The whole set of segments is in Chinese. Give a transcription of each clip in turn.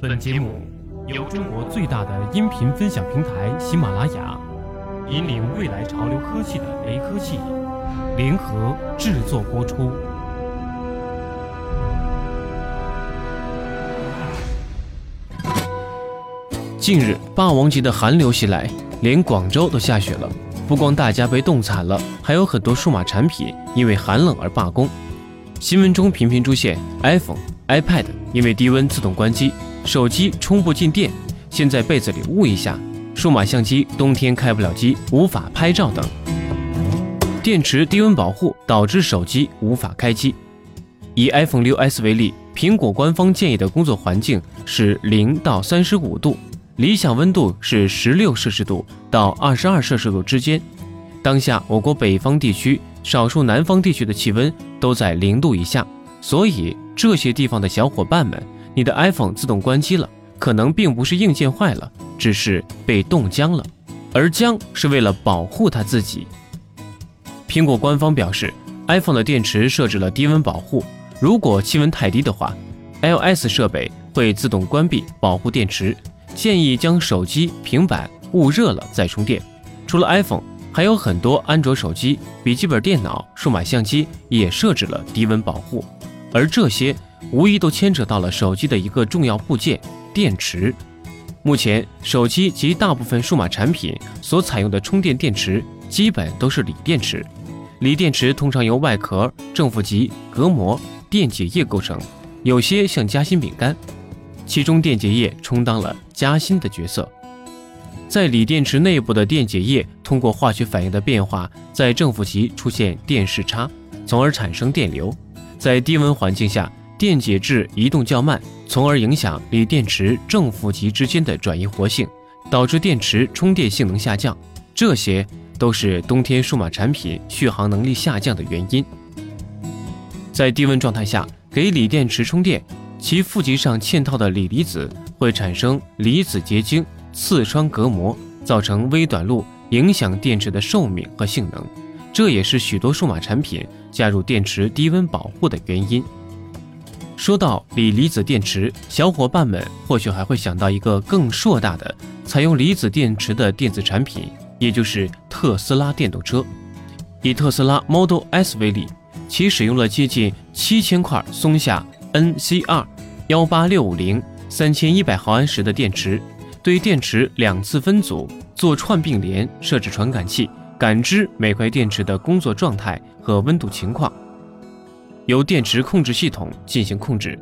本节目由中国最大的音频分享平台喜马拉雅，引领未来潮流科技的雷科技联合制作播出。近日，霸王级的寒流袭来，连广州都下雪了。不光大家被冻惨了，还有很多数码产品因为寒冷而罢工。新闻中频频出现 iPhone、iPad 因为低温自动关机，手机充不进电，先在被子里捂一下，数码相机冬天开不了机，无法拍照等。电池低温保护导致手机无法开机。以 iPhone 6s 为例，苹果官方建议的工作环境是零到三十五度，理想温度是十六摄氏度到二十二摄氏度之间。当下我国北方地区。少数南方地区的气温都在零度以下，所以这些地方的小伙伴们，你的 iPhone 自动关机了，可能并不是硬件坏了，只是被冻僵了，而僵是为了保护它自己。苹果官方表示，iPhone 的电池设置了低温保护，如果气温太低的话，iOS 设备会自动关闭保护电池，建议将手机、平板捂热了再充电。除了 iPhone。还有很多安卓手机、笔记本电脑、数码相机也设置了低温保护，而这些无疑都牵扯到了手机的一个重要部件——电池。目前，手机及大部分数码产品所采用的充电电池基本都是锂电池。锂电池通常由外壳、正负极、隔膜、电解液构成，有些像夹心饼干，其中电解液充当了夹心的角色。在锂电池内部的电解液通过化学反应的变化，在正负极出现电势差，从而产生电流。在低温环境下，电解质移动较慢，从而影响锂电池正负极之间的转移活性，导致电池充电性能下降。这些都是冬天数码产品续航能力下降的原因。在低温状态下给锂电池充电，其负极上嵌套的锂离子会产生离子结晶。刺穿隔膜，造成微短路，影响电池的寿命和性能。这也是许多数码产品加入电池低温保护的原因。说到锂离子电池，小伙伴们或许还会想到一个更硕大的采用离子电池的电子产品，也就是特斯拉电动车。以特斯拉 Model S 为例，其使用了接近七千块松下 NCR 幺八六五零三千一百毫安时的电池。对电池两次分组做串并联，设置传感器，感知每块电池的工作状态和温度情况，由电池控制系统进行控制，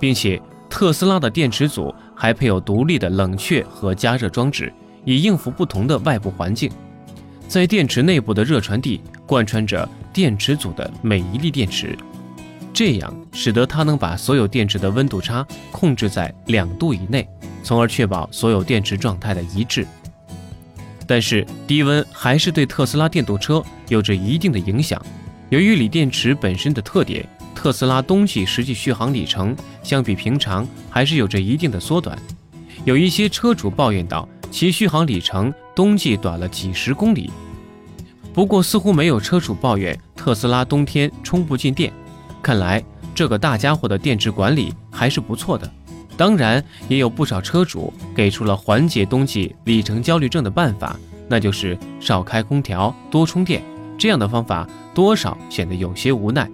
并且特斯拉的电池组还配有独立的冷却和加热装置，以应付不同的外部环境。在电池内部的热传递贯穿着电池组的每一粒电池，这样使得它能把所有电池的温度差控制在两度以内。从而确保所有电池状态的一致，但是低温还是对特斯拉电动车有着一定的影响。由于锂电池本身的特点，特斯拉冬季实际续航里程相比平常还是有着一定的缩短。有一些车主抱怨道，其续航里程冬季短了几十公里。不过，似乎没有车主抱怨特斯拉冬天充不进电。看来这个大家伙的电池管理还是不错的。当然，也有不少车主给出了缓解冬季里程焦虑症的办法，那就是少开空调，多充电。这样的方法多少显得有些无奈。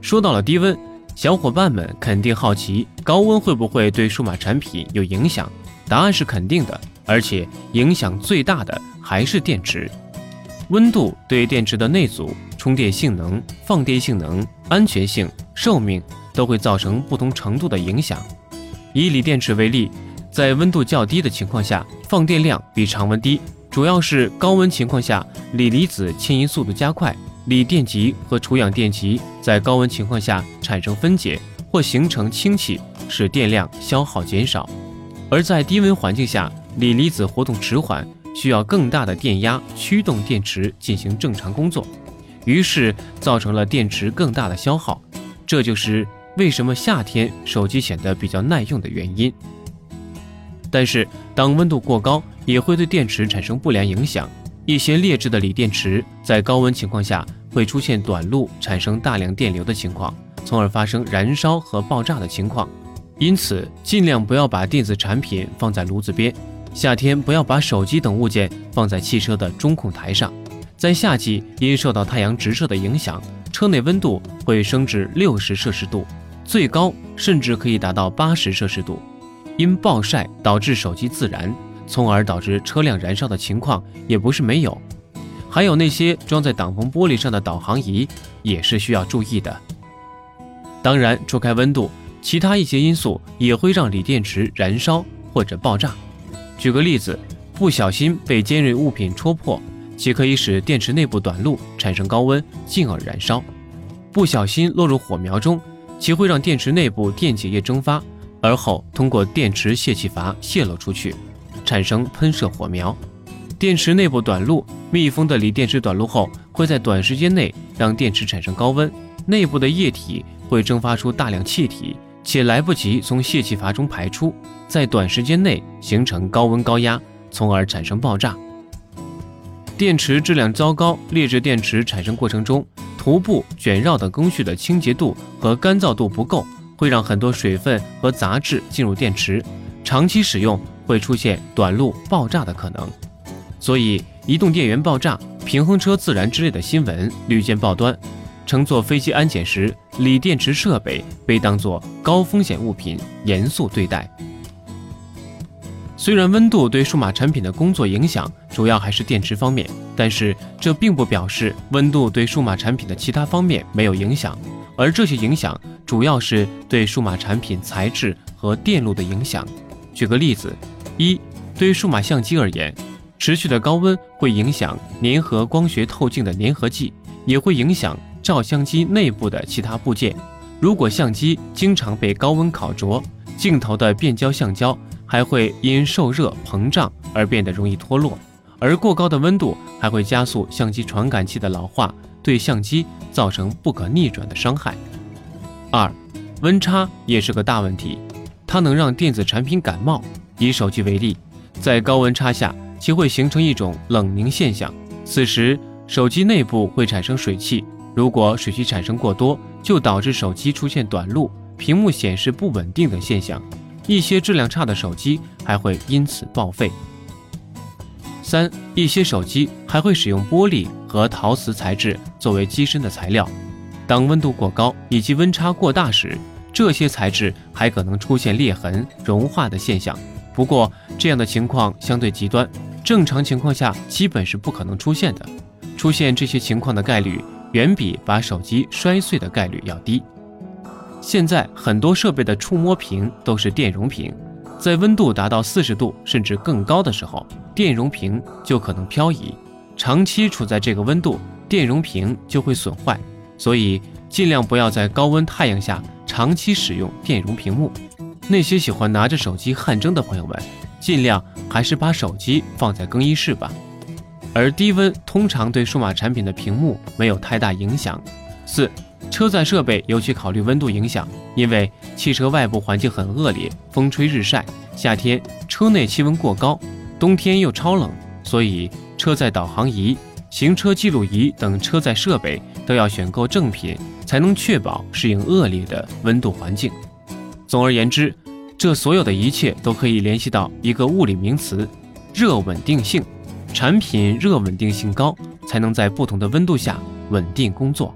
说到了低温，小伙伴们肯定好奇，高温会不会对数码产品有影响？答案是肯定的，而且影响最大的还是电池。温度对电池的内阻、充电性能、放电性能、安全性、寿命。都会造成不同程度的影响。以锂电池为例，在温度较低的情况下，放电量比常温低，主要是高温情况下，锂离子迁移速度加快，锂电极和除氧电极在高温情况下产生分解或形成氢气，使电量消耗减少。而在低温环境下，锂离子活动迟缓，需要更大的电压驱动电池进行正常工作，于是造成了电池更大的消耗。这就是。为什么夏天手机显得比较耐用的原因？但是当温度过高，也会对电池产生不良影响。一些劣质的锂电池在高温情况下会出现短路，产生大量电流的情况，从而发生燃烧和爆炸的情况。因此尽量不要把电子产品放在炉子边。夏天不要把手机等物件放在汽车的中控台上。在夏季，因受到太阳直射的影响，车内温度会升至六十摄氏度，最高甚至可以达到八十摄氏度。因暴晒导致手机自燃，从而导致车辆燃烧的情况也不是没有。还有那些装在挡风玻璃上的导航仪也是需要注意的。当然，除开温度，其他一些因素也会让锂电池燃烧或者爆炸。举个例子，不小心被尖锐物品戳破。其可以使电池内部短路，产生高温，进而燃烧；不小心落入火苗中，其会让电池内部电解液蒸发，而后通过电池泄气阀泄漏出去，产生喷射火苗。电池内部短路，密封的锂电池短路后，会在短时间内让电池产生高温，内部的液体会蒸发出大量气体，且来不及从泄气阀中排出，在短时间内形成高温高压，从而产生爆炸。电池质量糟糕，劣质电池产生过程中，涂布、卷绕等工序的清洁度和干燥度不够，会让很多水分和杂质进入电池，长期使用会出现短路爆炸的可能。所以，移动电源爆炸、平衡车自燃之类的新闻屡见报端。乘坐飞机安检时，锂电池设备被当作高风险物品严肃对待。虽然温度对数码产品的工作影响主要还是电池方面，但是这并不表示温度对数码产品的其他方面没有影响，而这些影响主要是对数码产品材质和电路的影响。举个例子，一对数码相机而言，持续的高温会影响粘合光学透镜的粘合剂，也会影响照相机内部的其他部件。如果相机经常被高温烤灼，镜头的变焦橡胶。还会因受热膨胀而变得容易脱落，而过高的温度还会加速相机传感器的老化，对相机造成不可逆转的伤害。二，温差也是个大问题，它能让电子产品感冒。以手机为例，在高温差下，其会形成一种冷凝现象，此时手机内部会产生水汽，如果水汽产生过多，就导致手机出现短路、屏幕显示不稳定等现象。一些质量差的手机还会因此报废。三，一些手机还会使用玻璃和陶瓷材质作为机身的材料，当温度过高以及温差过大时，这些材质还可能出现裂痕、融化的现象。不过，这样的情况相对极端，正常情况下基本是不可能出现的。出现这些情况的概率远比把手机摔碎的概率要低。现在很多设备的触摸屏都是电容屏，在温度达到四十度甚至更高的时候，电容屏就可能漂移。长期处在这个温度，电容屏就会损坏。所以尽量不要在高温太阳下长期使用电容屏幕。那些喜欢拿着手机汗蒸的朋友们，尽量还是把手机放在更衣室吧。而低温通常对数码产品的屏幕没有太大影响。四。车载设备尤其考虑温度影响，因为汽车外部环境很恶劣，风吹日晒，夏天车内气温过高，冬天又超冷，所以车载导航仪、行车记录仪等车载设备都要选购正品，才能确保适应恶劣的温度环境。总而言之，这所有的一切都可以联系到一个物理名词——热稳定性。产品热稳定性高，才能在不同的温度下稳定工作。